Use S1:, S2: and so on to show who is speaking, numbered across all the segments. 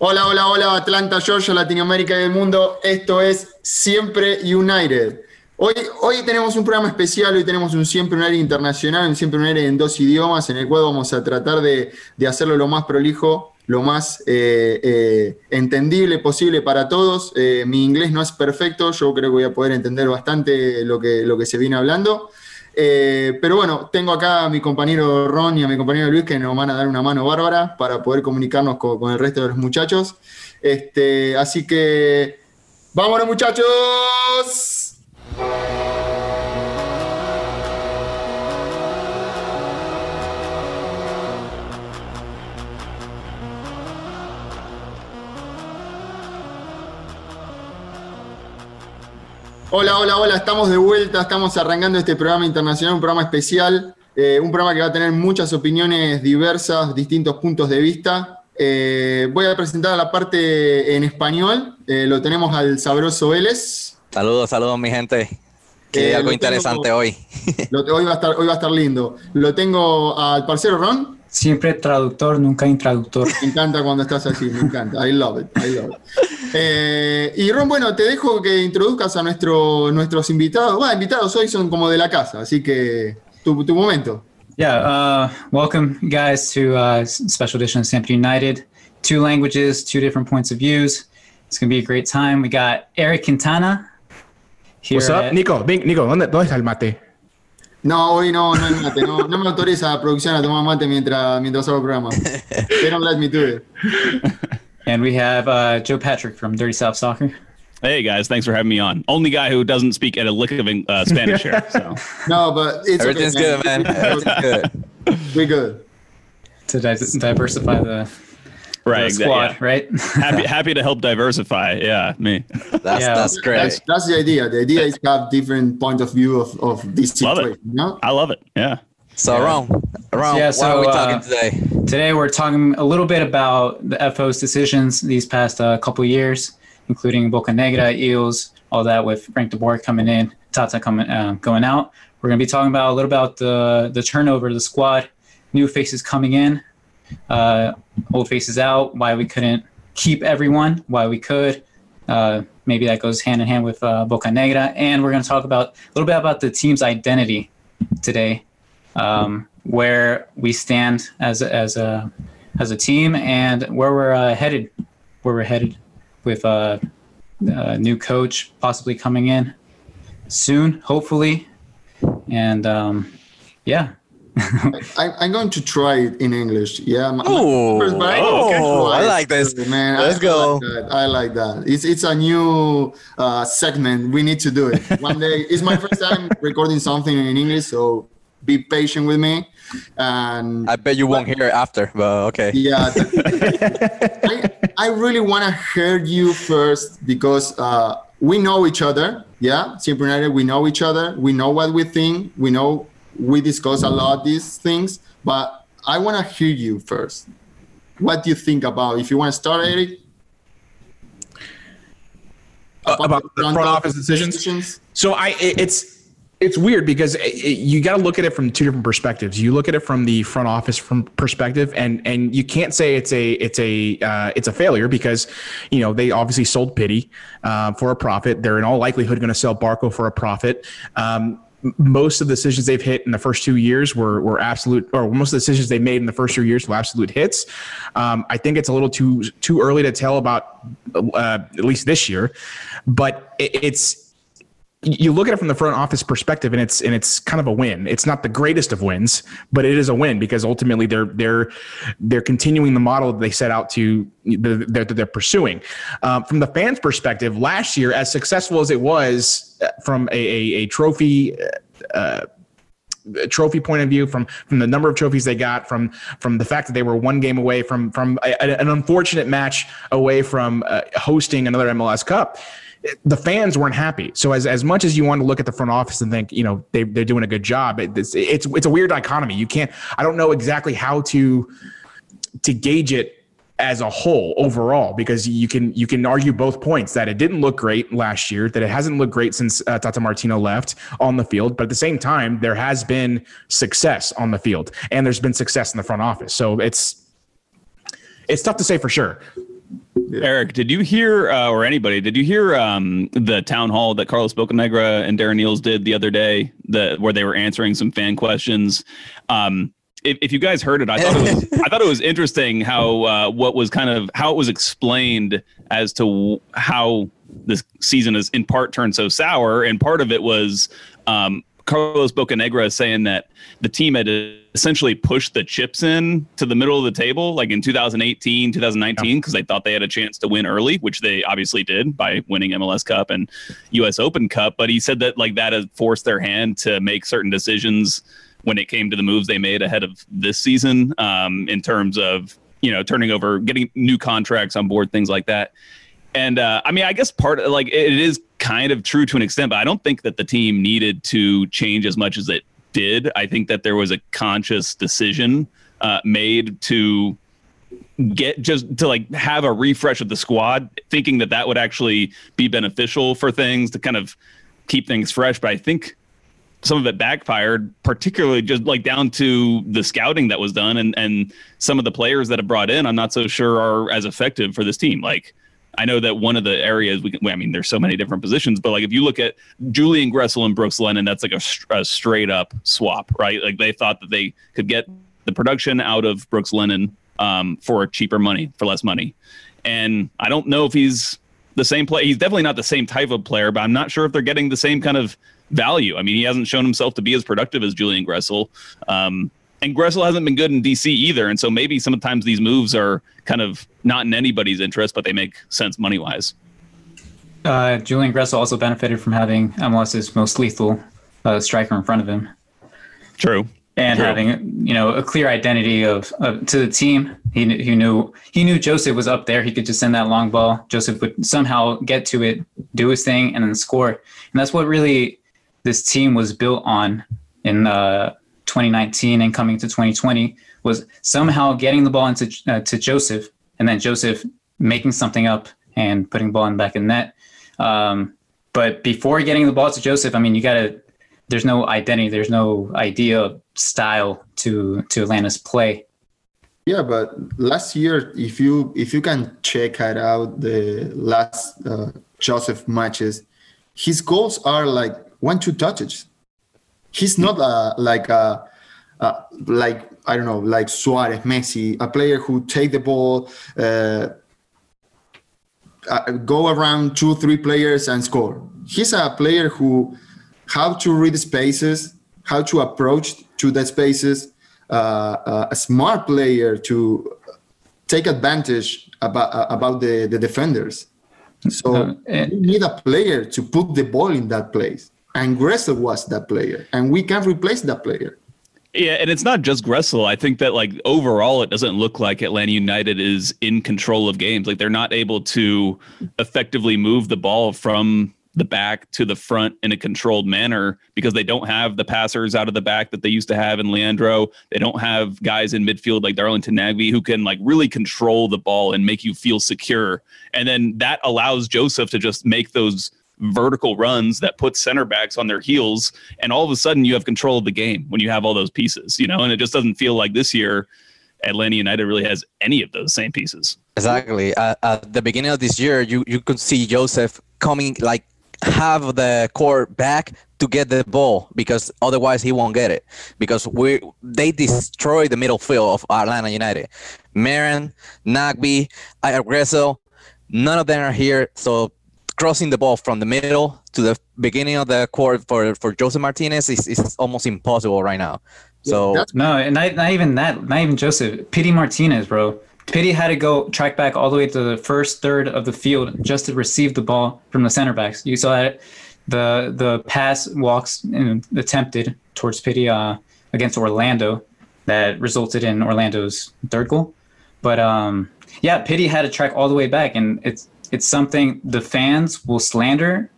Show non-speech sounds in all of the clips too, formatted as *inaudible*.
S1: Hola, hola, hola, Atlanta, Georgia, Latinoamérica y el mundo. Esto es Siempre United. Hoy, hoy tenemos un programa especial, hoy tenemos un Siempre United internacional, un Siempre United en dos idiomas, en el cual vamos a tratar de, hacerlo lo más prolijo, lo más eh, eh, entendible posible para todos. Eh, mi inglés no es perfecto, yo creo que voy a poder entender bastante lo que, lo que se viene hablando. Pero bueno, tengo acá a mi compañero Ron y a mi compañero Luis que nos van a dar una mano bárbara para poder comunicarnos con, el resto de los muchachos. Este, así que, ¡vámonos muchachos! Hola, hola, hola, estamos de vuelta, estamos arrancando este programa internacional, un programa especial, eh, un programa que va a tener muchas opiniones diversas, distintos puntos de vista. Eh, voy a presentar la parte en español, eh, lo tenemos al sabroso Vélez.
S2: Saludos, saludos mi gente. Que algo interesante hoy.
S1: hoy, va a estar, hoy va a estar lindo. Lo tengo al parcero Ron.
S3: Siempre traductor, nunca intraductor.
S1: Me encanta cuando estás así, me encanta. I love it, I love it. Eh, y Ron, bueno, te dejo que introduzcas a nuestro, nuestros invitados. Bueno, invitados hoy son como de la casa, así que tu, tu momento.
S3: Yeah, uh, welcome guys to uh, special edition of Siempre United. Two languages, two different points of views. It's going to be a great time. We got Eric Quintana,
S4: What's up? Nico, Nico, ¿dónde, ¿dónde está el mate?
S1: No, hoy no, no hay mate. No, no me autoriza la producción a tomar mate mientras, mientras hago el programa. They don't let me do it.
S3: And we have uh, Joe Patrick from Dirty South Soccer.
S5: Hey guys, thanks for having me on. Only guy who doesn't speak at a lick of uh, Spanish here. So. *laughs*
S1: No, but it's
S2: everything's
S1: okay,
S2: good, man. Everything's good.
S1: We're good.
S3: To di- diversify the right squad, yeah. right? *laughs*
S5: happy happy to help diversify. Yeah, me.
S2: That's yeah. that's great.
S1: That's, that's, the idea. The idea is to have different point of view of, of this situation.
S5: Love it. You know? I love it. Yeah.
S2: So yeah. Ron, Ron, yeah, so, are we talking uh, today?
S3: Today we're talking a little bit about the FO's decisions these past uh, couple years, including Boca Negra, Eales, all that with Frank de Boer coming in, Tata coming uh, going out. We're going to be talking about a little about the the turnover of the squad, new faces coming in, uh, old faces out, why we couldn't keep everyone, why we could. Uh, maybe that goes hand in hand with uh, Bocanegra. And we're going to talk about a little bit about the team's identity today, um, where we stand as a, as a as a team, and where we're uh, headed, where we're headed with uh, a new coach possibly coming in soon, hopefully. And um, yeah,
S1: I, am going to try it in English. Yeah.
S2: oh, oh I like this. Man, Let's
S1: I,
S2: go.
S1: I like, that. I like that. It's it's a new uh, segment. We need to do it one day. *laughs* it's my first time recording something in English, so be patient with me. And
S2: I bet you won't hear it after, but okay.
S1: Yeah. *laughs* I, I really want to hear you first because uh, we know each other. Yeah, Simple we know each other. We know what we think. We know we discuss a lot of these things, but I want to hear you first. What do you think about? If you want to start, Eric.
S4: About, about the front, front office decisions? decisions. So I, it's it's weird because it, it, you got to look at it from two different perspectives. You look at it from the front office from perspective, and and you can't say it's a it's a uh, it's a failure because you know they obviously sold Pity uh, for a profit. They're in all likelihood going to sell Barco for a profit. Um, most of the decisions they've hit in the first two years were were absolute, or most of the decisions they made in the first two years were absolute hits. Um, I think it's a little too too early to tell about uh, at least this year, but it, it's you look at it from the front office perspective and it's and it's kind of a win. It's not the greatest of wins but it is a win because ultimately they're they're they're continuing the model that they set out to that they're, pursuing. Um, from the fans perspective last year as successful as it was uh, from a, a, a trophy uh, trophy point of view from from the number of trophies they got from from the fact that they were one game away from from a, an unfortunate match away from uh, hosting another MLS Cup the fans weren't happy. So as, as much as you want to look at the front office and think, you know, they, they're doing a good job, it's, it's, it's a weird dichotomy. You can't, I don't know exactly how to, to gauge it as a whole overall because you can you can argue both points that it didn't look great last year that it hasn't looked great since uh, Tata Martino left on the field but at the same time there has been success on the field and there's been success in the front office so it's it's tough to say for sure
S5: Yeah. Eric, did you hear, uh, or anybody, did you hear um, the town hall that Carlos Bocanegra and Darren Eales did the other day, that where they were answering some fan questions? Um, if, if you guys heard it, I thought it was *laughs* I thought it was interesting how uh, what was kind of how it was explained as to how this season is in part turned so sour, and part of it was um, Carlos Bocanegra is saying that the team had essentially pushed the chips in to the middle of the table, like in 2018, 2019, because yeah. they thought they had a chance to win early, which they obviously did by winning MLS Cup and U.S. Open Cup. But he said that like that had forced their hand to make certain decisions when it came to the moves they made ahead of this season, um, in terms of you know turning over, getting new contracts on board, things like that. And uh, I mean, I guess part of like it is kind of true to an extent, but I don't think that the team needed to change as much as it did. I think that there was a conscious decision uh, made to get just to like have a refresh of the squad, thinking that that would actually be beneficial for things to kind of keep things fresh. But I think some of it backfired, particularly just like down to the scouting that was done and and some of the players that have brought in. I'm not so sure are as effective for this team. Like I know that one of the areas we can, I mean, there's so many different positions, but like if you look at Julian Gressel and Brooks Lennon, that's like a, a straight up swap, right? Like they thought that they could get the production out of Brooks Lennon um, for cheaper money, for less money. And I don't know if he's the same play. He's definitely not the same type of player, but I'm not sure if they're getting the same kind of value. I mean, he hasn't shown himself to be as productive as Julian Gressel. Um, and Gressel hasn't been good in DC either. And so maybe sometimes these moves are kind of not in anybody's interest, but they make sense money wise.
S3: Uh, Julian Gressel also benefited from having MLS's most lethal uh, striker in front of him.
S5: True.
S3: And
S5: True.
S3: having you know a clear identity of, of to the team, he, he knew he knew Josef was up there. He could just send that long ball. Josef would somehow get to it, do his thing, and then score. And that's what really this team was built on in uh, 2019 and coming to 2020 was somehow getting the ball into uh, to Josef and then Josef making something up and putting the ball in back of the net. Um, but before getting the ball to Josef, I mean, you got to. There's no identity. There's no idea style to to Atlanta's play.
S1: Yeah, but last year, if you if you can check it out the last uh, Josef matches, his goals are like one two touches he's not a, like a, a, like I don't know like Suarez, Messi, a player who take the ball, uh, uh, go around two three players and score. He's a player who how to read spaces, how to approach to the spaces. Uh, uh a smart player to take advantage about uh, about the, the defenders. So uh, you need a player to put the ball in that place and Gressel was that player, and we can replace that player.
S5: Yeah, and it's not just Gressel. I think that like overall, it doesn't look like Atlanta United is in control of games. Like they're not able to effectively move the ball from the back to the front in a controlled manner because they don't have the passers out of the back that they used to have in Leandro. They don't have guys in midfield like Darlington Nagbe who can like really control the ball and make you feel secure. And then that allows Josef to just make those vertical runs that put center backs on their heels, and all of a sudden you have control of the game when you have all those pieces, you know. And it just doesn't feel like this year Atlanta United really has any of those same pieces.
S2: Exactly. Uh, at the beginning of this year, you you could see Josef coming like have the core back to get the ball because otherwise he won't get it because we they destroy the middle field of Atlanta United. Marin, Nagbe, Gressel, none of them are here. So crossing the ball from the middle to the beginning of the court for, for Josef Martinez is, is almost impossible right now. So
S3: yeah, no, not, not even that, not even Josef. Pity Martinez, bro. Pity had to go track back all the way to the first third of the field just to receive the ball from the center backs. You saw that the the pass walks attempted towards Pity uh, against Orlando that resulted in Orlando's third goal. But um, yeah, Pity had to track all the way back, and it's it's something the fans will slander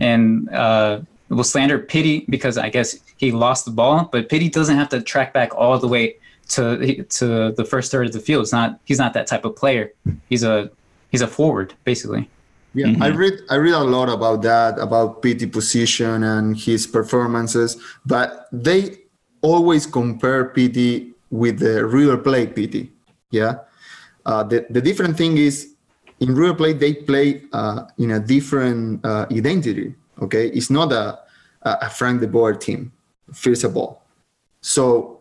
S3: and uh, will slander Pity because I guess he lost the ball, but Pity doesn't have to track back all the way to to the first third of the field. It's not he's not that type of player. He's a he's a forward basically.
S1: Yeah, mm-hmm. I read I read a lot about that about Pity position and his performances, but they always compare Pity with the River Plate Pity. Yeah, uh, the the different thing is in River Plate they play uh, in a different uh, identity. Okay, it's not a, a Frank De Boer team, first of all. So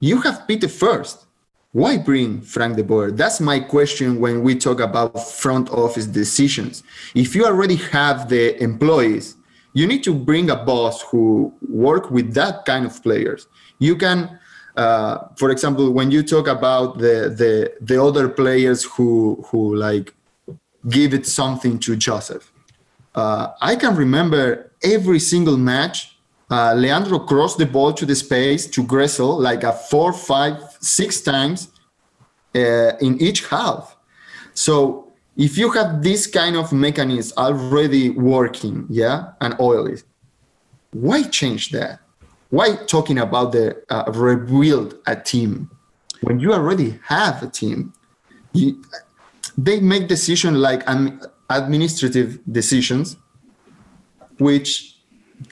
S1: you have Peter first. Why bring Frank De Boer? That's my question when we talk about front office decisions. If you already have the employees, you need to bring a boss who work with that kind of players. You can uh, for example, when you talk about the the the other players who who like give it something to Josef, uh, I can remember every single match. Uh, Leandro crossed the ball to the space to Gressel like a four, five, six times uh, in each half. So if you have this kind of mechanism already working, yeah, and oily, why change that? why talking about the uh, rebuild a team when you already have a team you, they make decisions like administrative decisions which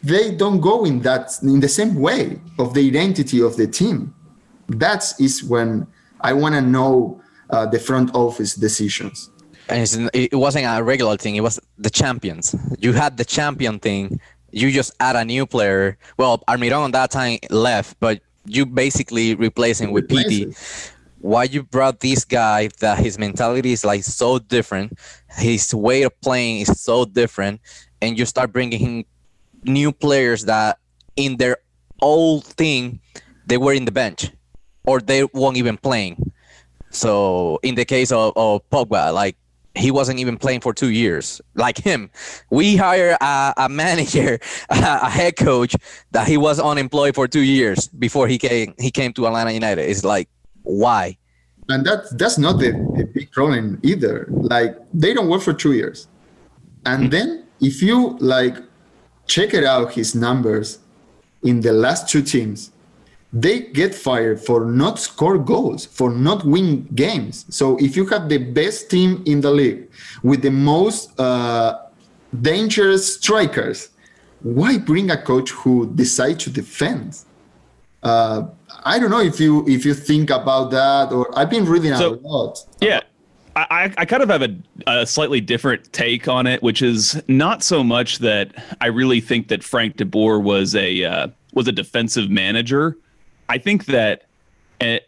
S1: they don't go in that in the same way of the identity of the team that is when i want to know uh, the front office decisions
S2: and it wasn't a regular thing it was the champions you had the champion thing you just add a new player. Well, Almiron on that time left, but you basically replace him with Pity. Why you brought this guy that his mentality is like so different, his way of playing is so different, and you start bringing him new players that in their old thing they were in the bench or they weren't even playing. So in the case of, of Pogba, like he wasn't even playing for two years like him we hire a, a manager *laughs* a, head coach that he was unemployed for two years before he came he came to atlanta united it's like why
S1: and that's that's not the, the big problem either like they don't work for two years and hmm. then if you like check it out his numbers in the last two teams they get fired for not score goals, for not win games. So if you have the best team in the league with the most uh, dangerous strikers, why bring a coach who decides to defend? Uh, I don't know if you if you think about that, or I've been reading so, a lot.
S5: Yeah, I, I kind of have a, a, slightly different take on it, which is not so much that I really think that Frank De Boer was a uh, was a defensive manager. I think that uh,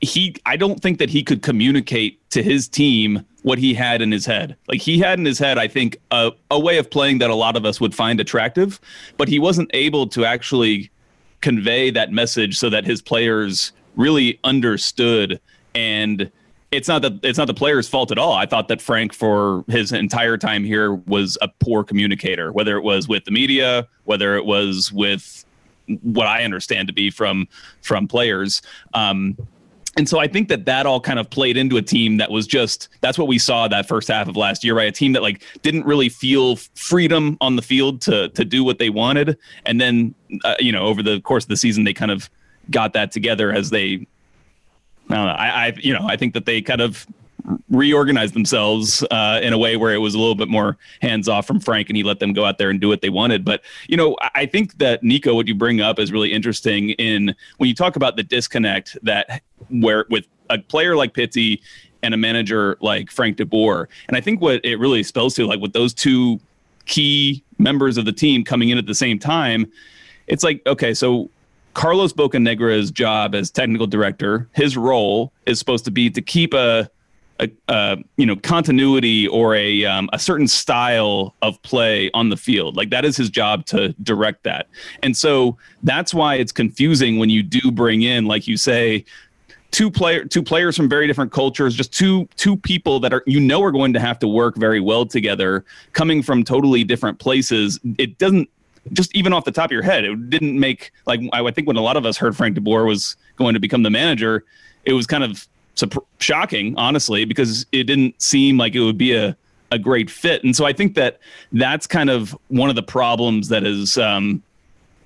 S5: he, I don't think that he could communicate to his team what he had in his head. Like he had in his head, I think, a, a way of playing that a lot of us would find attractive, but he wasn't able to actually convey that message so that his players really understood and it's not that it's not the player's fault at all. I thought that Frank, for his entire time here, was a poor communicator. Whether it was with the media, whether it was with what I understand to be from from players. Um, and so I think that that all kind of played into a team that was just that's what we saw that first half of last year, right? A team that like didn't really feel freedom on the field to to do what they wanted, and then uh, you know over the course of the season they kind of got that together as they. I don't know. I, I you know I think that they kind of reorganize themselves uh, in a way where it was a little bit more hands off from Frank and he let them go out there and do what they wanted. But, you know, I think that Nico, what you bring up is really interesting in when you talk about the disconnect that where with a player like Pity and a manager like Frank De Boer. And I think what it really spells to, like with those two key members of the team coming in at the same time, it's like, okay, so Carlos Bocanegra's job as technical director, his role is supposed to be to keep a a, you know continuity or a um, a certain style of play on the field. Like that is his job to direct that, and so that's why it's confusing when you do bring in, like you say, two player two players from very different cultures, just two two people that are you know are going to have to work very well together, coming from totally different places. It doesn't just even off the top of your head, it didn't make like I think when a lot of us heard Frank De Boer was going to become the manager, it was kind of shocking, honestly, because it didn't seem like it would be a, a great fit. And so I think that that's kind of one of the problems that is um,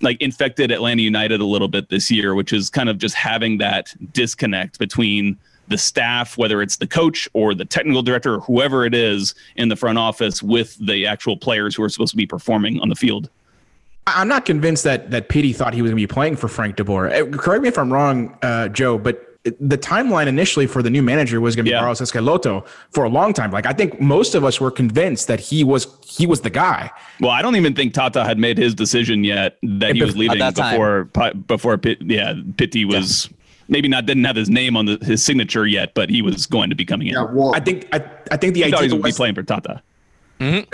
S5: like infected Atlanta United a little bit this year, which is kind of just having that disconnect between the staff, whether it's the coach or the technical director or whoever it is in the front office, with the actual players who are supposed to be performing on the field.
S4: I'm not convinced that that Pity thought he was going to be playing for Frank De Boer. Uh, correct me if I'm wrong, uh, Joe, but the timeline initially for the new manager was going to be
S5: Yeah.
S4: Barros Schelotto for a long time. Like I think most of us were convinced that he was he was the guy.
S5: Well, I don't even think Tata had made his decision yet that he was leaving
S2: that
S5: before before Pit, yeah Pity was maybe not didn't have his name on the, his signature yet, but he was going to be coming in.
S1: Yeah, well,
S4: I think I, I think the
S5: he thought he
S4: idea
S5: was going to be playing for Tata.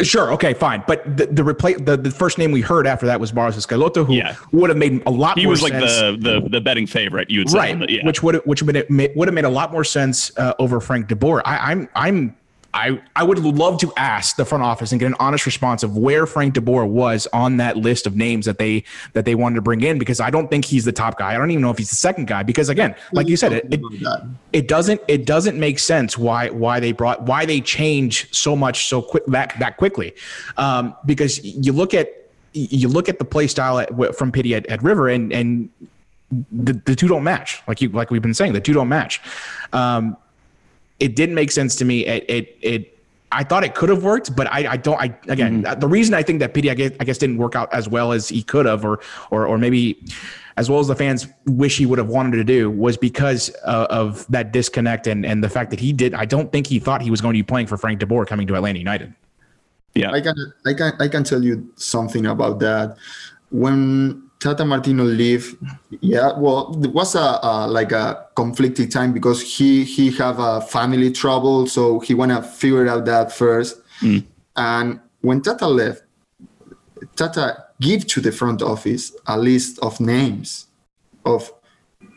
S4: Sure. Okay. Fine. But the the, repla- the the first name we heard after that was Barros Schelotto, who
S5: Yeah.
S4: would have made a lot
S5: He
S4: more
S5: was like
S4: sense.
S5: the, the the betting favorite. You would say,
S4: right,
S5: but yeah.
S4: which would which would have made, would have made a lot more sense uh, over Frank DeBoer. I, I'm I'm I I would love to ask the front office and get an honest response of where Frank DeBoer was on that list of names that they that they wanted to bring in because I don't think he's the top guy. I don't even know if he's the second guy because again, like you said, it, it it doesn't it doesn't make sense why why they brought why they change so much so quick that that quickly. Um, because you look at you look at the play style at, from Pity at, at River and and the, the two don't match. Like you like we've been saying the two don't match. Um, it didn't make sense to me it it, it I thought it could have worked, but I, I don't. I again, the reason I think that Pity I guess, I guess didn't work out as well as he could have, or or or maybe as well as the fans wish he would have wanted to do, was because uh, of that disconnect and and the fact that he did. I don't think he thought he was going to be playing for Frank DeBoer coming to Atlanta United.
S5: yeah.
S1: I can I can I can tell you something about that. When Tata Martino leave, yeah, well, it was a, a like a conflicted time because he he have a family trouble, so he wanna figure out that first. Mm. And when Tata left, Tata give to the front office a list of names of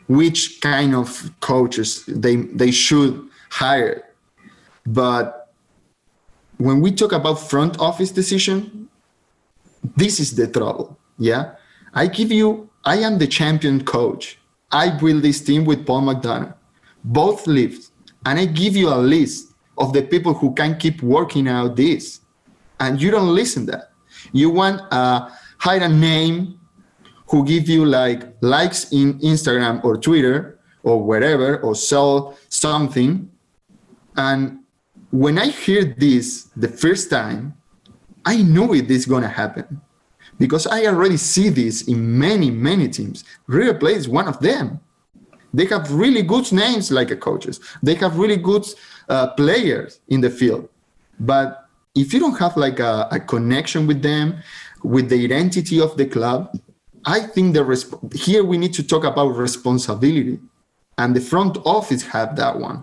S1: which kind of coaches they they should hire, but when we talk about front office decision, this is the trouble. Yeah. I give you, I am the champion coach. I build this team with Paul McDonough, both leaves, and I give you a list of the people who can keep working out this. And you don't listen that. You want uh hire a name who give you like likes in Instagram or Twitter or wherever or sell something. And when I hear this the first time, I knew it is gonna happen because I already see this in many, many teams. River Plate is one of them. They have really good names like coaches. They have really good uh, players in the field. But if you don't have like a, a connection with them, with the identity of the club, I think the resp- here we need to talk about responsibility, and the front office have that one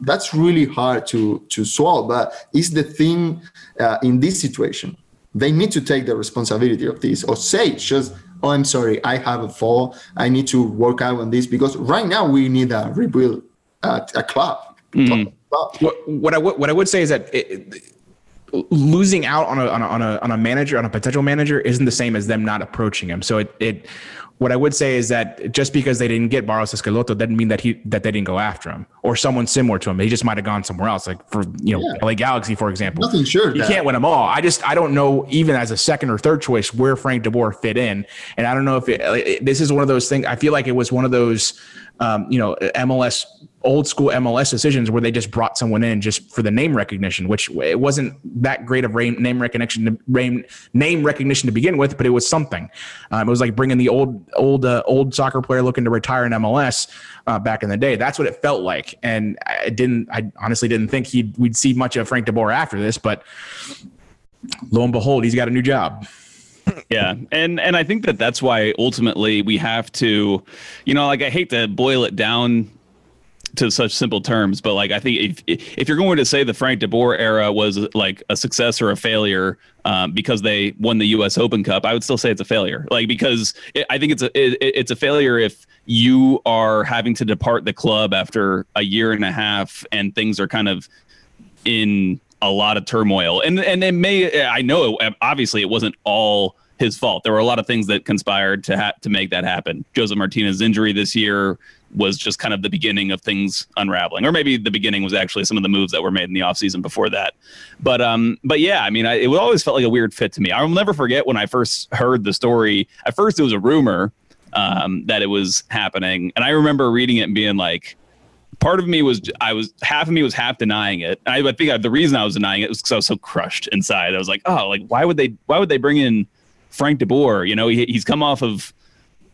S1: that's really hard to to solve but it's the thing uh, in this situation they need to take the responsibility of this or say just oh i'm sorry i have a fall i need to work out on this because right now we need a rebuild uh, a club, club.
S4: What, what I would what I would say is that it, it- losing out on a, on a on a on a manager on a potential manager isn't the same as them not approaching him. So it it what I would say is that just because they didn't get Barros Schelotto doesn't mean that he that they didn't go after him or someone similar to him. He just might have gone somewhere else, like for you know
S1: Yeah.
S4: LA Galaxy for example.
S1: Nothing sure
S4: You
S1: that-
S4: can't win them all. I just I don't know even as a second or third choice where Frank DeBoer fit in, and I don't know if it, it- this is one of those things. I feel like it was one of those um, you know MLS old school MLS decisions where they just brought someone in just for the name recognition, which it wasn't that great of name recognition to, name recognition to begin with, but it was something. Um, it was like bringing the old old uh, old soccer player looking to retire in MLS uh, back in the day. That's what it felt like, and I didn't. I honestly didn't think he'd we'd see much of Frank DeBoer after this, but lo and behold, he's got a new job.
S5: Yeah, and and I think that that's why ultimately we have to, you know, like I hate to boil it down to such simple terms, but like I think if if you're going to say the Frank DeBoer era was like a success or a failure um, because they won the U.S. Open Cup, I would still say it's a failure. Like because it, I think it's a it, it's a failure if you are having to depart the club after a year and a half and things are kind of in a lot of turmoil. And and it may I know obviously it wasn't all his fault. There were a lot of things that conspired to ha- to make that happen. Josef Martinez's injury this year was just kind of the beginning of things unraveling or maybe the beginning was actually some of the moves that were made in the offseason before that but um but yeah i mean I, it always felt like a weird fit to me i'll never forget when i first heard the story at first it was a rumor um that it was happening and i remember reading it and being like part of me was I was half of me was half denying it. I, I think the reason I was denying it was because I was so crushed inside. I was like, oh, like why would they why would they bring in Frank DeBoer? You know, he, he's come off of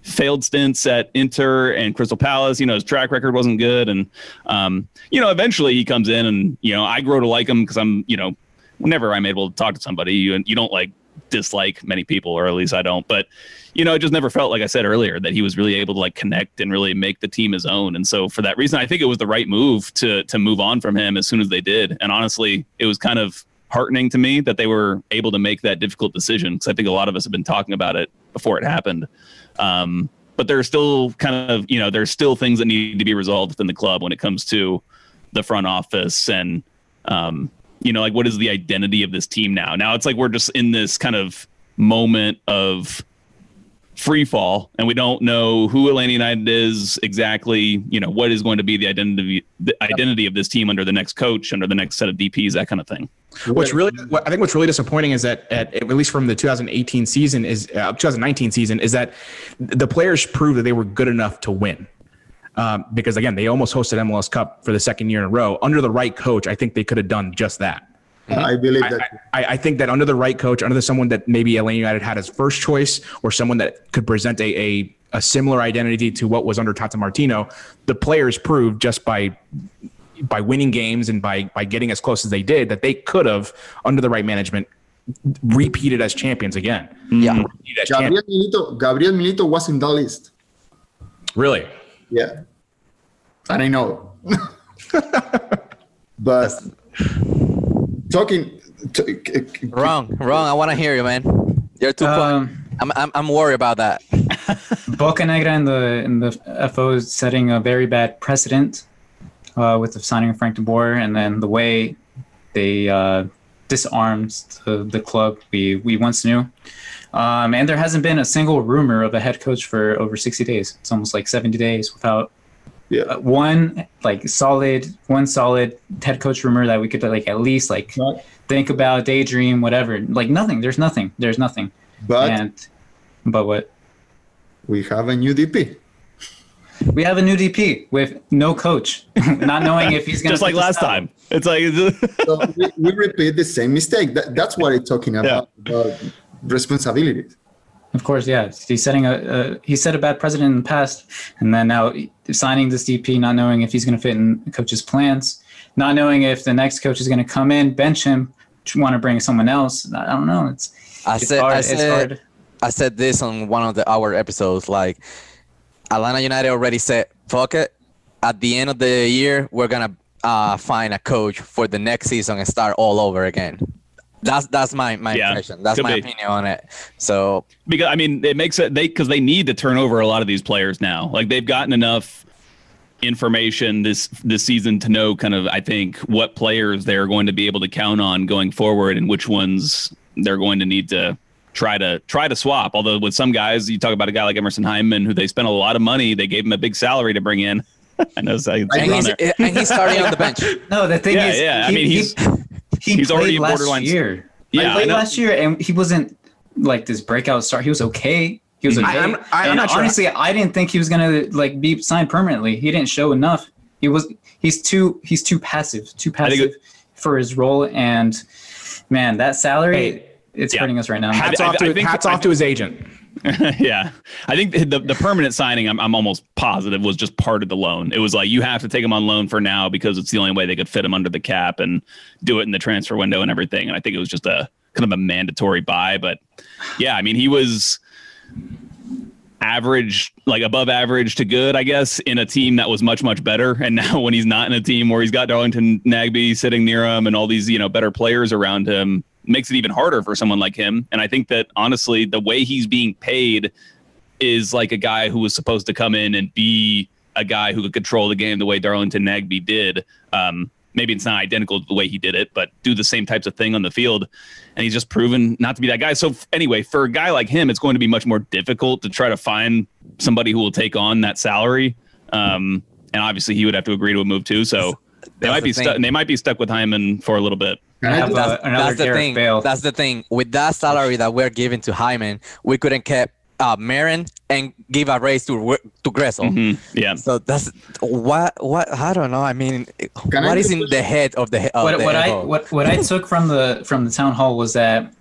S5: failed stints at Inter and Crystal Palace. You know, his track record wasn't good, and um, you know, eventually he comes in, and you know, I grow to like him because I'm, you know, whenever I'm able to talk to somebody, you you don't like dislike many people, or at least I don't. But you know, it just never felt like I said earlier that he was really able to like connect and really make the team his own. And so for that reason, I think it was the right move to to move on from him as soon as they did. And honestly, it was kind of heartening to me that they were able to make that difficult decision because I think a lot of us have been talking about it before it happened. Um, but there's still kind of you know there's still things that need to be resolved within the club when it comes to the front office and um, you know like what is the identity of this team now now it's like we're just in this kind of moment of free fall and we don't know who Atlanta United is exactly, you know, what is going to be the identity the identity of this team under the next coach, under the next set of DPs, that kind of thing.
S4: What's really, what, I think, what's really disappointing is that, at, at least from the 2018 season, is uh, 2019 season, is that the players proved that they were good enough to win. Um, because again, they almost hosted MLS Cup for the second year in a row. Under the right coach, I think they could have done just that.
S1: I believe that.
S4: I, I, think that under the right coach, under the, someone that maybe Atlanta United had as first choice, or someone that could present a, a, a similar identity to what was under Tata Martino, the players proved just by by winning games and by by getting as close as they did that they could have under the right management repeated as champions again.
S2: Yeah.
S1: Gabriel Milito, Gabriel Milito was in that list.
S4: Really?
S1: Yeah. And I know. *laughs* but talking. T-
S2: wrong, wrong. I want to hear you, man. You're too. Um, I'm, I'm, I'm worried about that. *laughs*
S3: Bocanegra in the in the FO is setting a very bad precedent uh, with the signing of Frank de Boer, and then the way they uh, disarmed the, the club we we once knew. Um, and there hasn't been a single rumor of a head coach for over 60 days. It's almost like 70 days without yeah. Uh, one like solid one solid head coach rumor that we could like at least like but, think about daydream whatever like nothing there's nothing there's nothing
S1: but
S3: and but what
S1: we have a new dp
S3: we have a new dp with no coach *laughs* not knowing if he's gonna
S5: just like last time it's like *laughs*
S1: so we, we, repeat the same mistake that, that's what it's talking about, yeah. about responsibilities
S3: of course, yeah. He's setting a, a he set a bad precedent in the past, and then now signing this DP, not knowing if he's going to fit in the coach's plans, not knowing if the next coach is going to come in, bench him, want to bring someone else. I don't know. It's
S2: I
S3: it's
S2: said
S3: hard.
S2: I said I said this on one of the our episodes. Like Atlanta United already said, "Fuck it." At the end of the year, we're gonna uh, find a coach for the next season and start all over again. That's that's my my yeah, impression. That's my be. opinion on it. So
S5: because I mean, it makes it they because they need to turn over a lot of these players now. Like they've gotten enough information this this season to know kind of I think what players they're going to be able to count on going forward and which ones they're going to need to try to try to swap. Although with some guys, you talk about a guy like Emerson Hyndman, who they spent a lot of money, they gave him a big salary to bring in. *laughs* I know, so
S2: and, he's, and he's starting on the bench. *laughs*
S3: No, the thing
S5: yeah,
S3: is,
S5: yeah. I mean, he's *laughs*
S3: he he's already last borderline year. Yeah, played last year, and he wasn't like this breakout star. He was okay. He was okay. I, I'm, I'm and honestly, sure. I didn't think he was gonna like be signed permanently. He didn't show enough. He was. He's too. He's too passive. Too passive for his role. And man, that salary. Hey, it's yeah. hurting us right now.
S4: Hats I, off to, I think, hats off to his agent. *laughs*
S5: yeah, I think the the permanent signing, I'm I'm almost positive was just part of the loan. It was like you have to take him on loan for now because it's the only way they could fit him under the cap and do it in the transfer window and everything. And I think it was just a kind of a mandatory buy. But yeah, I mean, he was average, like above average to good, I guess, in a team that was much, much better. And now *laughs* when he's not in a team where he's got Darlington Nagbe sitting near him and all these, you know, better players around him, makes it even harder for someone like him. And I think that honestly, the way he's being paid is like a guy who was supposed to come in and be a guy who could control the game the way Darlington Nagbe did. Um, maybe it's not identical to the way he did it, but do the same types of thing on the field. And he's just proven not to be that guy. So anyway, for a guy like him, it's going to be much more difficult to try to find somebody who will take on that salary. Um, and obviously, he would have to agree to a move too. So they might the be stuck. They might be stuck with Hyndman for a little bit.
S2: That's, that's the thing. Bale. That's the thing. With that salary that we're giving to Hyndman, we couldn't keep uh, Marin and give a raise to to Gressel.
S5: Mm-hmm. Yeah.
S2: So that's what what I don't know. I mean, Can what I is in the head of the, of
S3: what,
S2: the
S3: what I what what I took from the from the town hall was that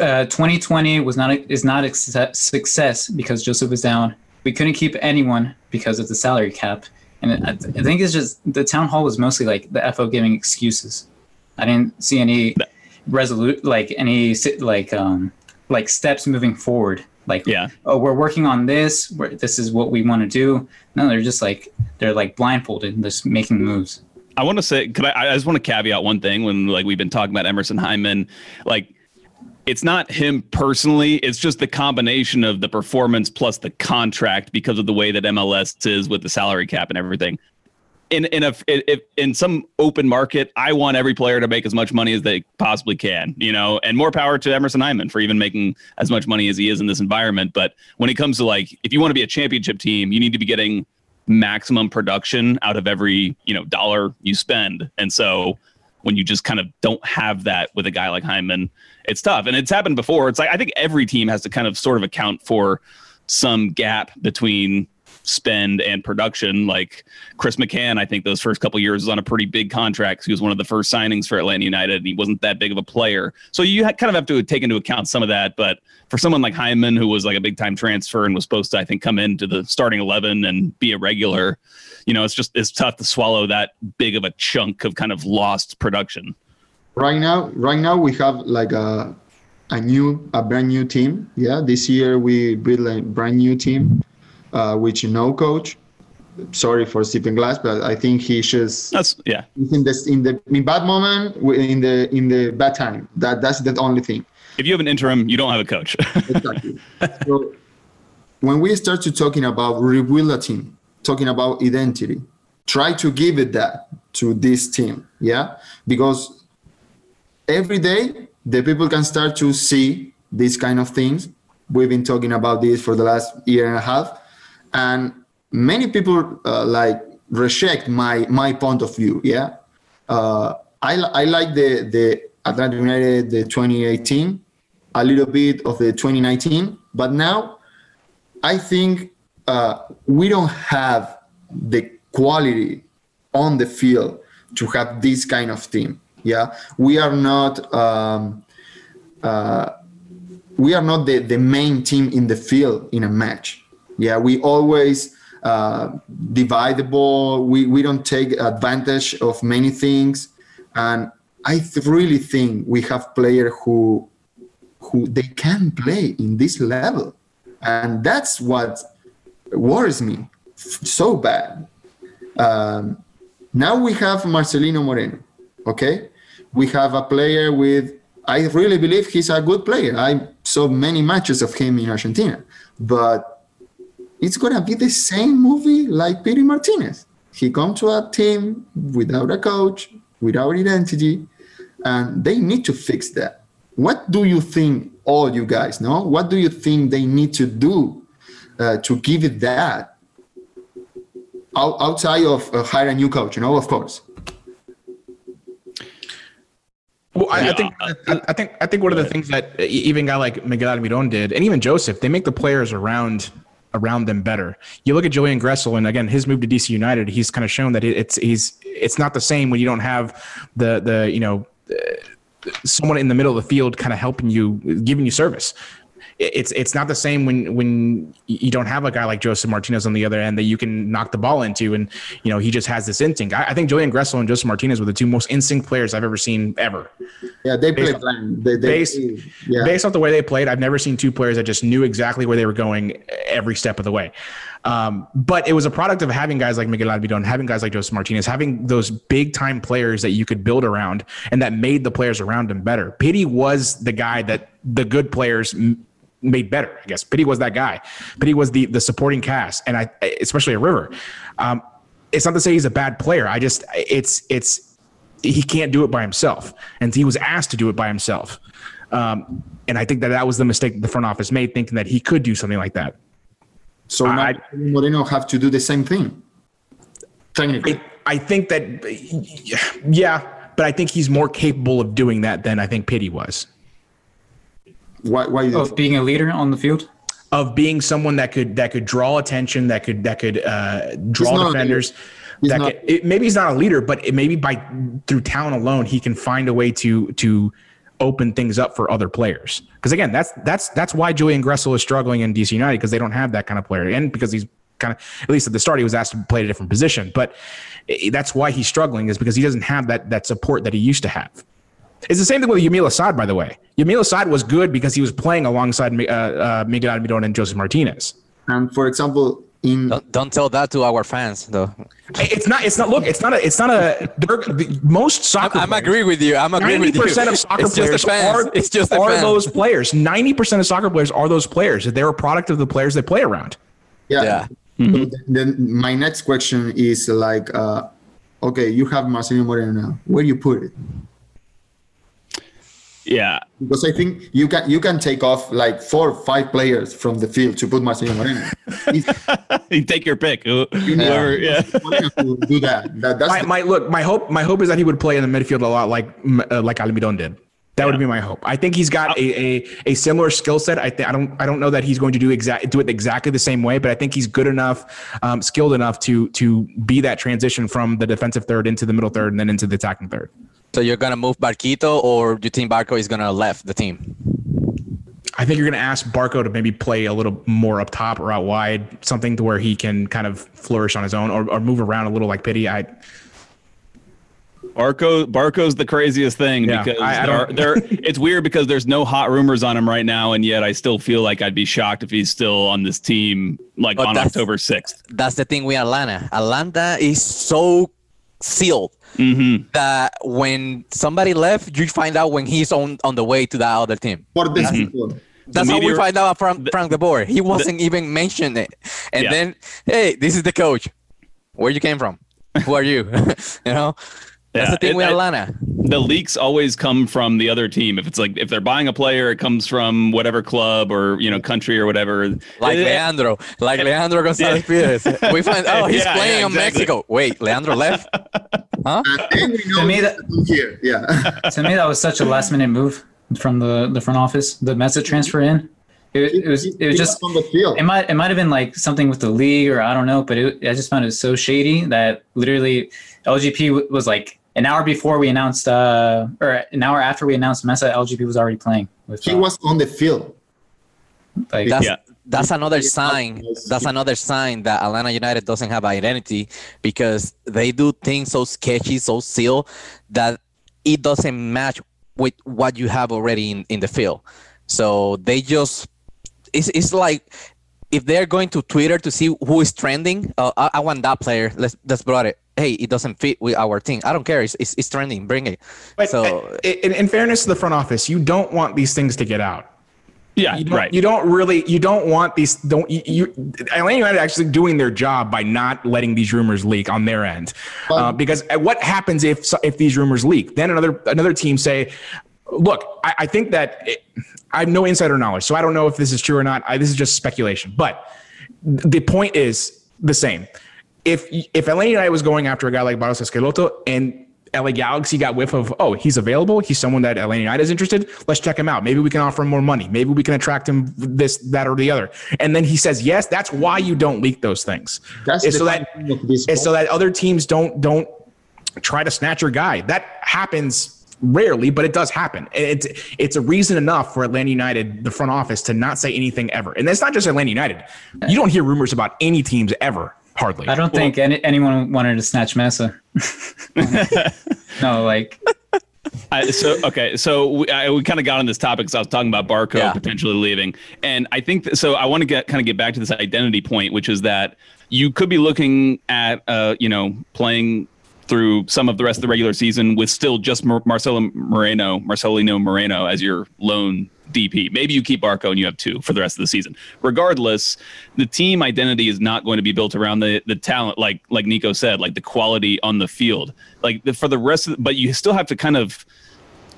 S3: uh, 2020 was not a, is not a success because Josef was down. We couldn't keep anyone because of the salary cap, and I, I think it's just the town hall was mostly like the FO giving excuses. I didn't see any resolute like any like um like steps moving forward. Like
S5: yeah,
S3: oh, we're working on this. We're, this is what we want to do. No, they're just like they're like blindfolded, just making moves.
S5: I want to say, could I, I just want to caveat one thing when like we've been talking about Emerson Hyndman, like it's not him personally. It's just the combination of the performance plus the contract because of the way that MLS is with the salary cap and everything. In in a if, in some open market, I want every player to make as much money as they possibly can, you know, and more power to Emerson Hyndman for even making as much money as he is in this environment. But when it comes to like, if you want to be a championship team, you need to be getting maximum production out of every you know dollar you spend, and so when you just kind of don't have that with a guy like Hyndman, it's tough. And it's happened before. It's like I think every team has to kind of sort of account for some gap between spend and production. Like Chris McCann, I think those first couple years was on a pretty big contract. He was one of the first signings for Atlanta United, and he wasn't that big of a player. So you kind of have to take into account some of that. But for someone like Hyndman, who was like a big time transfer and was supposed to, I think, come into the starting eleven and be a regular, you know, it's just it's tough to swallow that big of a chunk of kind of lost production.
S1: Right now, right now we have like a a new a brand new team. Yeah, this year we built a brand new team, uh, which no coach. Sorry for Stephen Glass, but I think he just
S5: that's yeah.
S1: In the in the in bad moment, in the in the bad time. That that's the only thing.
S5: If you have an interim, you don't have a coach. exactly. *laughs*
S1: So when we start to talking about rebuild a team, talking about identity try to give it that to this team yeah because every day the people can start to see these kind of things. We've been talking about this for the last year and a half. And many people uh, like reject my my point of view yeah? Uh, I, I like the the Atlanta United the 2018 a little bit of the 2019 but now I think uh, we don't have the quality on the field to have this kind of team. Yeah, we are not um, uh, we are not the, the main team in the field in a match. Yeah, we always uh, divide the ball. We we don't take advantage of many things, and I th- really think we have players who who they can play in this level, and that's what worries me so bad. Um, now we have Marcelino Moreno. Okay, we have a player with. I really believe he's a good player. I saw many matches of him in Argentina, but it's gonna be the same movie like Pity Martinez. He comes to a team without a coach, without identity, and they need to fix that. What do you think, all you guys know? What do you think they need to do uh, to give it that outside of uh, hire a new coach? You know, of course.
S4: Well, I, I, think uh, I, I, think I think one of the things that even guy like Miguel Almiron did, and even Josef, they make the players around around them better. You look at Julian Gressel, and again, his move to DC United, he's kind of shown that it's he's it's not the same when you don't have the the you know uh, someone in the middle of the field kind of helping you, giving you service it's it's not the same when when you don't have a guy like Josef Martinez on the other end that you can knock the ball into, and you know he just has this instinct. I, I think Julian Gressel and Josef Martinez were the two most instinct players I've ever seen ever.
S1: Yeah, they played off, they, they,
S4: based, yeah. based off the way they played. I've never seen two players that just knew exactly where they were going every step of the way. Um, but it was a product of having guys like Miguel Almiron, having guys like Josef Martinez, having those big time players that you could build around and that made the players around him better. Pity was the guy that the good players made better. I guess Pity was that guy. Pity was the the supporting cast, and I especially a River. Um, it's not to say he's a bad player. I just it's it's he can't do it by himself, and he was asked to do it by himself. Um, and I think that that was the mistake the front office made, thinking that he could do something like that.
S1: So I, Moreno have to do the same thing.
S4: Technically, I, I think that yeah, but I think he's more capable of doing that than I think Pity was.
S1: Why? Why?
S3: Of being a leader on the field.
S4: Of being someone that could that could draw attention, that could that could uh, draw defenders. That could, it, maybe he's not a leader, but it, maybe by through talent alone, he can find a way to to open things up for other players. Because again, that's that's that's why Julian Gressel is struggling in DC United because they don't have that kind of player, and because he's kind of at least at the start he was asked to play a different position. But that's why he's struggling is because he doesn't have that that support that he used to have. It's the same thing with Yamil Asad, by the way. Yamil Asad was good because he was playing alongside uh, uh, Miguel Almiron and Josef Martinez.
S1: And for example, in
S2: Don't, don't tell that to our fans, though.
S4: It's not. It's not. Look. It's not a. It's not a. the- Most soccer.
S2: I'm
S4: players-
S2: agree with you. I'm agree with
S4: Ninety
S2: you.
S4: percent of soccer
S2: it's just
S4: players
S2: the fans.
S4: are,
S2: it's just the
S4: are
S2: fans.
S4: those players. Ninety percent of soccer players are those players. They're a product of the players they play around.
S1: yeah.
S2: Yeah.
S1: So th- then my next question is like, uh, okay, you have Marcelo Moreno now. Where do you put it?
S5: Yeah.
S1: Because I think you can you can take off like four or five players from the field to put Marcelo Moreno. *laughs*
S5: You take your pick.
S1: You know,
S5: Whoever, yeah.
S1: Moreno to do that. that that's
S4: My, my look. My hope. My hope is that he would play in the midfield a lot like uh, like Almiron did. That would be my hope. I think he's got a, a, a similar skill set. I, th- I don't I don't know that he's going to do exact do it exactly the same way, but I think he's good enough, um, skilled enough to to be that transition from the defensive third into the middle third and then into the attacking third.
S2: So you're gonna move Barquito, or do you think Barco is gonna left the team?
S4: I think you're going to ask Barco to maybe play a little more up top or out wide, something to where he can kind of flourish on his own or, or move around a little like Pity. I
S5: Barco Barco's the craziest thing
S4: Yeah,
S5: because
S4: I- I
S5: there, are, there *laughs* it's weird because there's no hot rumors on him right now, and yet I still feel like I'd be shocked if he's still on this team like
S2: But
S5: on October sixth.
S2: That's the thing with Atlanta. Atlanta is so sealed
S5: Mm-hmm.
S2: that when somebody left, you find out when he's on on the way to that other team.
S1: for this people.
S2: That's how we find out from Frank De Boer. He wasn't even mentioned it. And
S5: Yeah.
S2: then, hey, this is the coach. Where you came from? Who are you? *laughs* you know, that's
S5: Yeah,
S2: the thing
S5: it-
S2: with
S5: I-
S2: Atlanta.
S5: The leaks always come from the other team. If it's like if they're buying a player, it comes from whatever club or you know country or whatever.
S2: Like
S5: Eh,
S2: Leandro, like Leandro Gonzalez Pirez. We find, oh, he's *laughs*
S5: Yeah,
S2: playing
S5: yeah,
S2: in. Mexico. Wait, Leandro left? *laughs*
S1: Huh? then we know
S3: me that-
S1: here. Yeah. *laughs*
S3: to me, that was such a last minute move from the, the front office. The Mesa transfer in, it, it was it was just
S1: on the field.
S3: it might it might have been like something with the league or I don't know, but it, I just found it so shady that literally LGP was like an hour before we announced uh or an hour after we announced Mesa, LGP was already playing. With,
S1: He
S3: uh,
S1: was on the field.
S3: like
S2: That's
S5: Yeah.
S2: that's another sign. That's another sign that Atlanta United doesn't have identity because they do things so sketchy, so sealed that it doesn't match with what you have already in, in the field. So they just it's it's like if they're going to Twitter to see who is trending, uh, I, I want that player. Let's let's brought it. Hey, it doesn't fit with our team. I don't care. It's, it's, it's trending. Bring it.
S4: But
S2: so
S4: in, in fairness to the front office, you don't want these things to get out.
S5: Yeah,
S4: You don't,
S5: right.
S4: you don't really you don't want these don't you, you Atlanta United actually doing their job by not letting these rumors leak on their end uh, because uh, what happens if if these rumors leak then another another team say look I, I think that it, I have no insider knowledge so I don't know if this is true or not I, this is just speculation but the point is the same if if Atlanta United was going after a guy like Barros Schelotto and LA Galaxy got whiff of, oh, he's available. He's someone that Atlanta United is interested. Let's check him out. Maybe we can offer him more money. Maybe we can attract him this, that, or the other. And then he says yes. That's why you don't leak those things.
S1: That's
S4: It's so that
S1: fun of this
S4: it's so that other teams don't don't try to snatch your guy. That happens rarely, but it does happen. It's it's a reason enough for Atlanta United, the front office, to not say anything ever. And that's not just Atlanta United. You don't hear rumors about any teams ever. Hardly.
S3: I don't think any, anyone wanted to snatch Mesa. *laughs* no, like
S5: I, so okay, so we, I, we kind of got on this topic because I was talking about Barco
S2: Yeah.
S5: potentially leaving, and I think that, so. I want to get kind of get back to this identity point, which is that you could be looking at, uh, you know, playing through some of the rest of the regular season with still just Mar- Marcelo Moreno, Marcelino Moreno as your lone DP. Maybe you keep Barco and you have two for the rest of the season. Regardless, the team identity is not going to be built around the the talent, like like Nico said, like the quality on the field. Like the, for the rest of, but you still have to kind of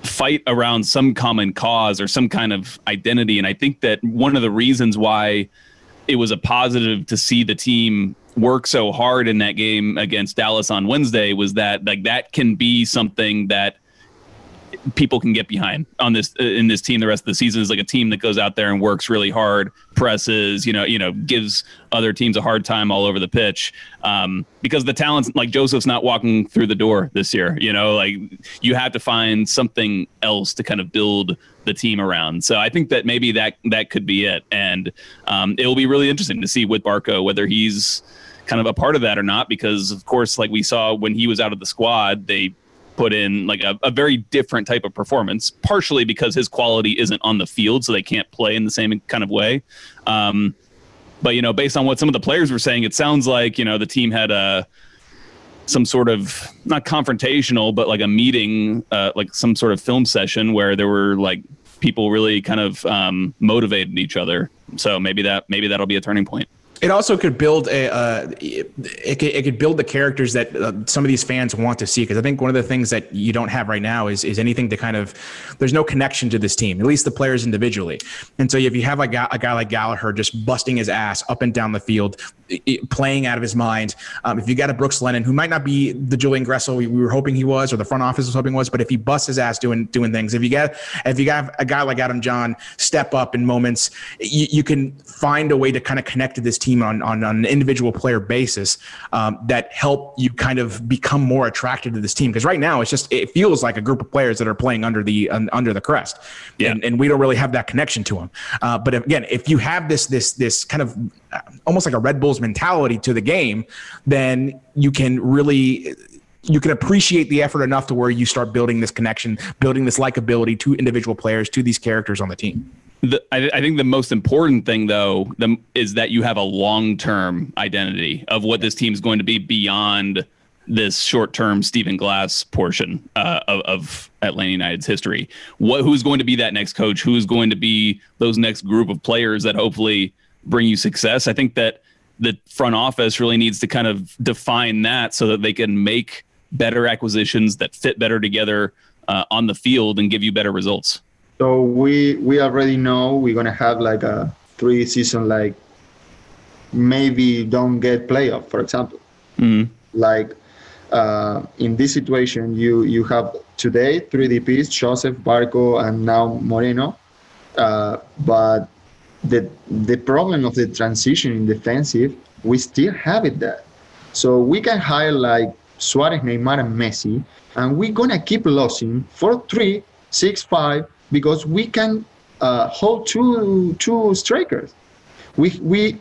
S5: fight around some common cause or some kind of identity. And I think that one of the reasons why it was a positive to see the team work so hard in that game against Dallas on Wednesday was that like that can be something that people can get behind on this in this team the rest of the season. Is like a team that goes out there and works really hard presses you know you know gives other teams a hard time all over the pitch um, because the talents like josef's not walking through the door this year you know? Like you have to find something else to kind of build the team around so i think that maybe that that could be it and um, it will be really interesting to see with barco whether he's kind of a part of that or not because of course like we saw when he was out of the squad they put in like a, a, very different type of performance, partially because his quality isn't on the field, so they can't play in the same kind of way. Um, but you know, based on what some of the players were saying, it sounds like you know the team had a some sort of not confrontational, but like a meeting, uh, like some sort of film session where there were like people really kind of um, motivated each other. So maybe that maybe that'll be a turning point.
S4: It also could build a uh, it, it, could, build the characters that uh, some of these fans want to see. Because i think one of the things that you don't have right now is is anything to kind of there's no connection to this team at least the players individually. And so if you have a guy, a guy like gallagher just busting his ass up and down the field playing out of his mind um, if you got a brooks lennon who might not be the julian gressel we, we, were hoping he was or the front office was hoping was but if he busts his ass doing doing things if you get if you got a guy like adam John step up in moments you, you can find a way to kind of connect to this team on, on, on an individual player basis um, that help you kind of become more attracted to this team. Because right now it's just it feels like a group of players that are playing under the under the crest, yeah. and, and we don't really have that connection to them. Uh, but again, if you have this this this kind of almost like a Red Bulls mentality to the game, then you can really you can appreciate the effort enough to where you start building this connection, building this likability to individual players, to these characters on the team.
S5: The, I, I, think the most important thing, though, the, is that you have a long term identity of what this team is going to be beyond this short term Stephen Glass portion uh, of, of, Atlanta United's history. What who's going to be that next coach? Who's going to be those next group of players that hopefully bring you success? I think that the front office really needs to kind of define that so that they can make better acquisitions that fit better together uh, on the field and give you better results.
S1: So we we already know we're gonna have like a three season like maybe don't get playoff, for example. Mm-hmm. Like uh, in this situation, you you have today three DPS: Josef, Barco, and now Moreno. Uh, but the the problem of the transition in defensive, we still have it there. So we can hire like Suarez, Neymar, and Messi, and we're gonna keep losing four three, six five because we can uh, hold two two strikers. We we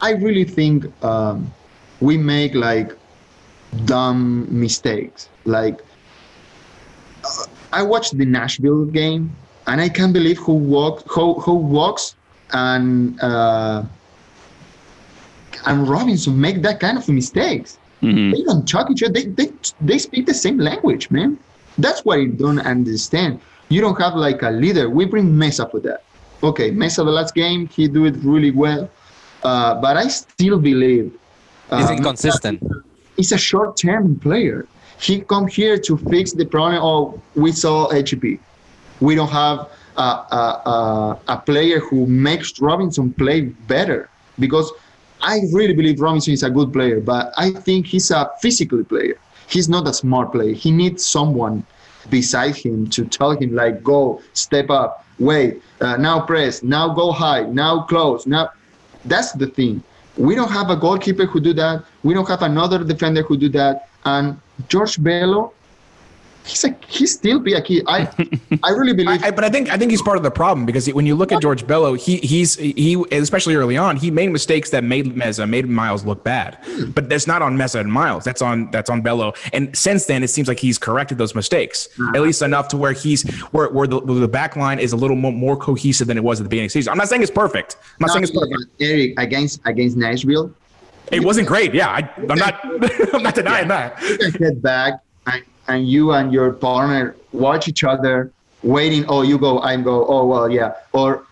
S1: I really think um, we make like dumb mistakes. Like uh, I watched the Nashville game and I can't believe who walked who who Walkes and uh, and Robinson make that kind of mistakes. Mm-hmm. They don't talk each other. They, they they speak the same language, man. That's what I don't understand you don't have like a leader. We bring Mesa for that. Okay, Mesa the last game he do it really well, uh, but I still believe
S2: uh, he's inconsistent.
S1: He's a short-term player. He come here to fix the problem. Oh, we saw HP. We don't have a, a, a, player who makes Robinson play better because I really believe Robinson is a good player, but I think he's a physical player. He's not a smart player. He needs someone beside him to tell him like go step up wait uh, now press now go high now close now that's the thing we don't have a goalkeeper who do that we don't have another defender who do that and george bello he's a, he still be a key. I *laughs* I really believe.
S4: I, but I think I think he's part of the problem because when you look at George Bello, he he's he especially early on he made mistakes that made Meza made Miles look bad. But that's not on Meza and Miles. That's on that's on Bello. And since then, it seems like he's corrected those mistakes uh-huh. at least enough to where he's where where the, the back line is a little more, more cohesive than it was at the beginning of the season. I'm not saying it's perfect. I'm not no, saying it's perfect.
S1: Eric against against Nashville.
S4: It wasn't great. Yeah, I, am not. I'm not *laughs* denying yeah.
S1: that. Get back and you and your partner watch each other waiting oh you go i go oh well yeah. Or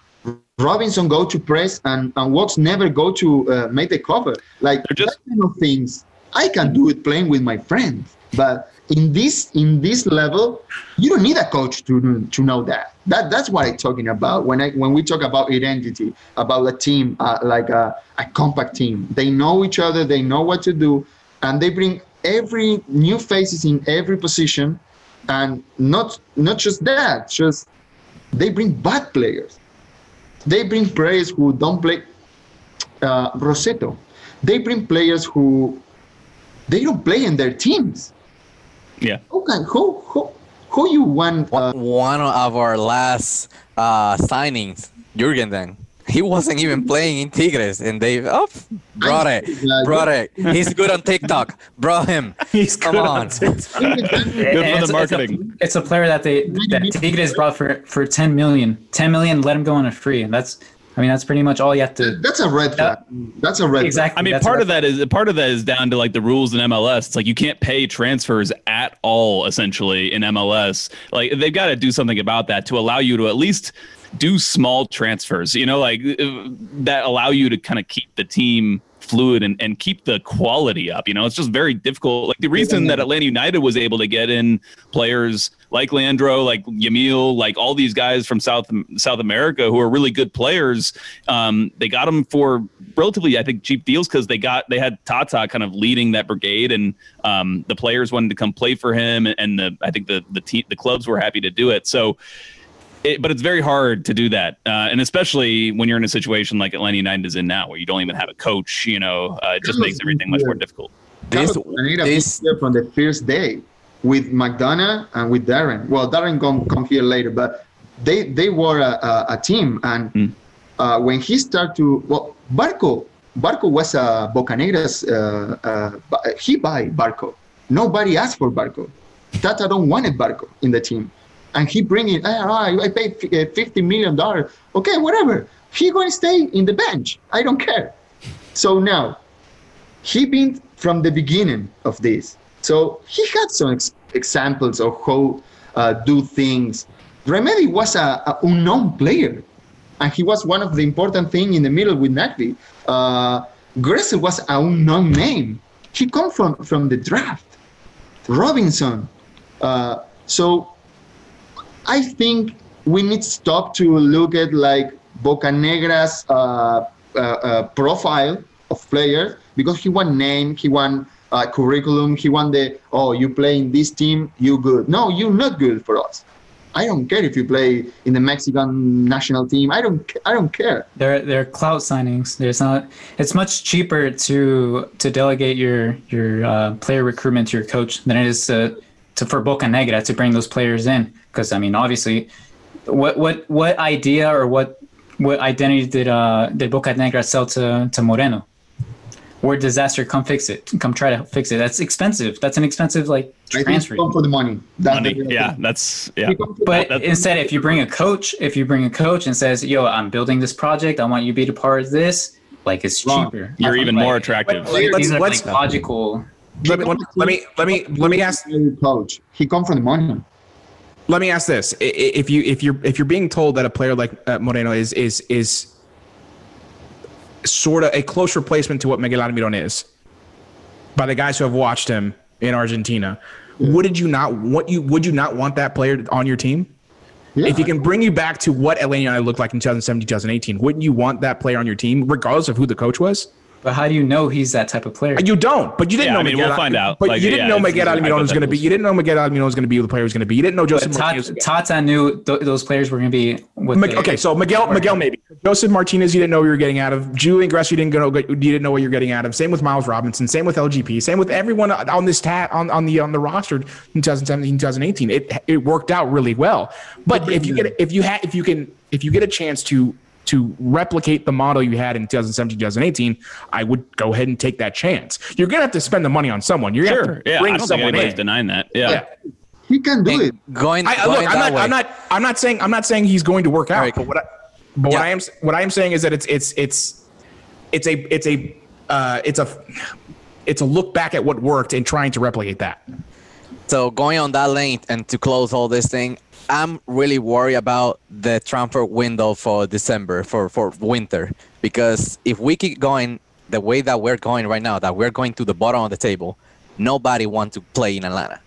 S1: robinson go to press and and Walkes never go to uh, make the cover. Like just kind of things i can do it playing with my friends. But in this in this level you don't need a coach to to know that. That that's what i'm talking about. When i when we talk about identity about a team uh, like a, a compact team they know each other they know what to do and they bring every new faces in every position and not not just that, just they bring bad players. They bring players who don't play. Uh, Rossetto, they bring players who they don't play in their teams.
S5: Yeah.
S1: Okay. who who who you want? Uh,
S2: One of our last uh, signings, Jurgen. Then he wasn't even playing in Tigres, and they oh, brought it, brought it. He's good on TikTok. Brought him. *laughs*
S3: He's
S2: Come
S3: good
S2: on. *laughs*
S3: TikTok.
S5: Good for the
S3: it's,
S5: marketing.
S3: It's a, it's a player that they that Tigres brought for for 10 million. 10 million, let him go on a free. And that's I mean that's pretty much all you have to
S1: that's a red flag. That's a red
S3: exactly.
S5: I mean,
S3: that's
S5: part of that is part of that is down to like the rules in MLS. It's like you can't pay transfers at all, essentially in MLS. Like they've got to do something about that to allow you to at least do small transfers. You know, like uh, that allow you to kind of keep the team fluid and, and keep the quality up. You know, it's just very difficult. Like the reason that Atlanta United was able to get in players like Leandro, like Yamil, like all these guys from South South America who are really good players. Um, they got them for relatively, I think, cheap deals because they got they had Tata kind of leading that brigade, and um, the players wanted to come play for him, and the I think the the te- the clubs were happy to do it. So. It, but it's very hard to do that, uh, and especially when you're in a situation like Atlanta United is in now, where you don't even have a coach. You know, uh, it just makes everything much more difficult.
S2: This, this,
S1: from the first day with McDonough and with Darren. Well, Darren come come here later, but they they were a, a, a team. And
S5: Mm.
S1: uh, when he started to well, Barco Barco was a Bocanegra's. Uh, uh, he buy Barco. Nobody asked for Barco. Tata don't wanted Barco in the team, and he bring it. Ah, ah, I paid uh, fifty million dollars. Okay, whatever. He going to stay in the bench. I don't care. So now he been from the beginning of this. So he had some ex- examples of how uh, do things. Remedi was a, a unknown player, and he was one of the important thing in the middle with Nagbe. Uh, Gressel was an unknown name. He come from from the draft. Robinson. Uh, so I think we need to stop to look at like Bocanegra's uh, uh, uh, profile of players because he won name, he won uh, curriculum, he won the oh you play in this team, you good. No, you're not good for us. I don't care if you play in the Mexican national team. I don't. I don't care.
S3: They're they're cloud signings. There's not. It's much cheaper to to delegate your your uh, player recruitment to your coach than it is to to for Bocanegra to bring those players in. Because I mean, obviously, what what what idea or what what identity did uh did Bocanegra sell to to Moreno? Where disaster come fix it, come try to fix it. That's expensive. That's an expensive like transfer.
S1: come for the money. That's
S5: Money,
S1: the
S5: yeah, that's yeah.
S1: He come for
S3: But
S5: That-
S3: instead, if you bring a coach, if you bring a coach and says, "Yo, I'm building this project. I want you to be a part of this," like it's
S1: Wrong.
S3: cheaper.
S5: You're
S3: Like-
S5: even more attractive.
S3: like,
S4: Let's-
S3: these are
S4: let's-
S3: like logical.
S4: Let me, let me let me let me let me ask
S1: coach. He come from the money.
S4: Let me ask this: I- i- if you if you're if you're being told that a player like uh, Moreno is is is sort of a close replacement to what Miguel Almiron is by the guys who have watched him in Argentina, would you not what you would you not want that player on your team?
S1: Yeah.
S4: If he can bring you back to what Atlanta United looked like in 2017, 2018, wouldn't you want that player on your team, regardless of who the coach was?
S3: But how do you know he's that type of player?
S4: You don't, but you didn't
S5: Yeah,
S4: know.
S5: I mean,
S4: Miguel,
S5: we'll find out.
S4: But
S5: Like,
S4: you didn't
S5: yeah,
S4: know Miguel
S5: it's
S4: Almiron was going to be. You didn't know Miguel Almiron was going to be who the player was going to be. You didn't know Josef
S3: But
S4: Martinez.
S3: Tata, Tata knew th- those players were going to be. What
S4: Mig-
S3: they-
S4: okay, so Miguel, Miguel, maybe Josef Martinez, you didn't know what you were getting out of. Julian Gress, you didn't know, you didn't know what you're getting out of. Same with Miles Robinson. Same with LGP. Same with everyone on this tat on, on the on the roster in 2017, 2018. It it worked out really well. But if you get if you had if you can if you get a chance to to replicate the model you had in 2017, 2018, I would go ahead and take that chance. You're gonna have to spend the money on someone. You're gonna
S5: Sure.
S4: have to
S5: Yeah, I
S4: bring
S5: don't think
S4: someone
S5: anybody's
S4: in.
S5: denying that. Yeah.
S4: Yeah.
S1: He can do it.
S2: going,
S4: I, I-
S2: going
S4: look, I'm not,
S2: way.
S4: I'm not, I'm not saying, I'm not saying he's going to work out.
S2: Right.
S4: But what I, but
S2: Yeah.
S4: what I am, what I am saying is that it's, it's, it's, it's a, it's a, uh, it's a, it's a look back at what worked and trying to replicate that.
S2: So going on that lane and to close all this thing, I'm really worried about the transfer window for December for for winter because if we keep going the way that we're going right now, that we're going to the bottom of the table, nobody wants to play in Atlanta.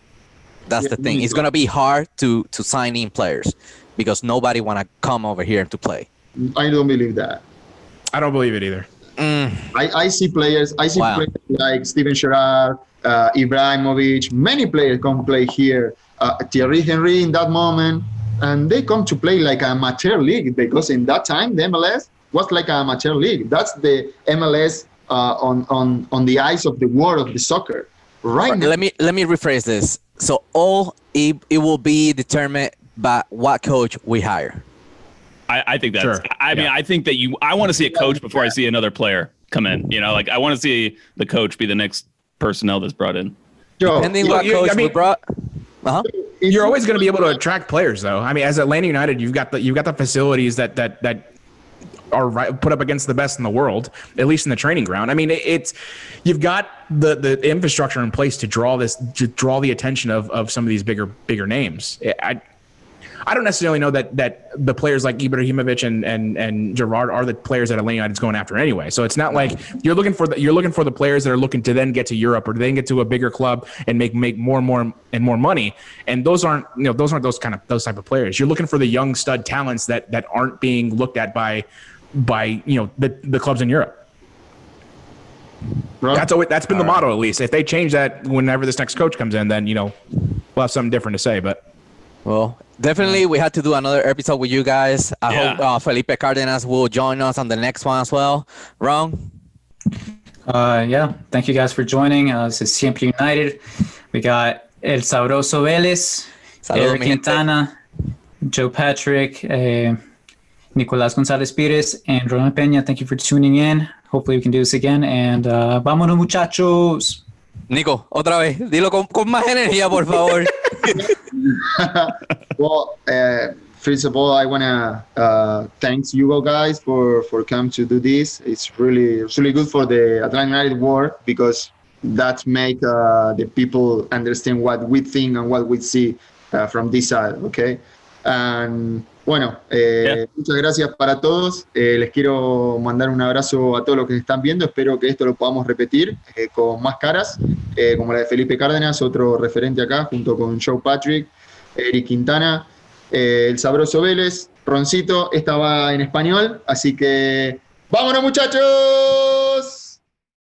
S2: That's the thing. It's gonna be hard to to sign in players because nobody wanna come over here to play.
S1: I don't believe that.
S4: I don't believe it either.
S2: Mm,
S1: I, I see players. I see
S2: Wow.
S1: players like Steven Gerrard, uh, Ibrahimovic. Many players come play here. uh, Thierry Henry in that moment, and they come to play like a amateur league because in that time the MLS was like an amateur league. That's the MLS uh, on on on the eyes of the world of the soccer. Right now,
S2: Let me let me rephrase this. So all it, it will be determined by what coach we hire.
S5: I, I think that's.
S4: Sure.
S5: I mean,
S4: Yeah.
S5: I think that you. I want to see a coach before I see another player come in. You know, like I want to see the coach be the next personnel that's brought in.
S1: Joe,
S2: Depending
S4: you-
S2: what
S4: you-
S2: coach
S4: I
S2: we
S4: mean-
S2: brought. Uh-huh.
S1: it's-
S4: You're always going to be able to attract players, though. I mean, as Atlanta United, you've got the you've got the facilities that that that are right, put up against the best in the world, at least in the training ground. I mean, it, it's you've got the the infrastructure in place to draw this to draw the attention of of some of these bigger bigger names. I I don't necessarily know that that the players like Ibrahimovic and and and Gerrard are the players that Atlanta United's going after anyway. So it's not like you're looking for the you're looking for the players that are looking to then get to Europe or then get to a bigger club and make make more and more and more money. And those aren't you know those aren't those kind of those type of players. You're looking for the young stud talents that that aren't being looked at by by you know the the clubs in Europe.
S1: Bro,
S4: That's always, that's been the motto at least. If they change that whenever this next coach comes in, then you know we'll have something different to say. But
S2: Well, definitely we had to do another episode with you guys. I
S5: Yeah.
S2: hope uh, Felipe Cardenas will join us on the next one as well. Ron,
S3: Uh, yeah, thank you guys for joining. Uh, this is Siempre United. We got El Sabroso Vélez,
S2: Saludos,
S3: Eric. Quintana, Joe Patrick, uh, Nicolás González Pires, and Ronald Peña. Thank you for tuning in. Hopefully, we can do this again. And uh, vámonos, muchachos.
S2: Nico, otra vez, dilo con, con más energía, por favor. *laughs* *laughs*
S1: well, uh, first of all, I wanna uh, thanks you guys for for coming to do this. It's really it's really good for the Atlanta United war because that make uh, the people understand what we think and what we see uh, from this side. Okay, and bueno, eh, muchas gracias para todos. Eh, les quiero mandar un abrazo a todos los que están viendo. Espero que esto lo podamos repetir eh, con más caras, como la de Felipe Cárdenas, otro referente acá, junto con Joe Patrick. Eric Quintana, el sabroso Vélez, Roncito, esta va en español, así que ¡vámonos muchachos!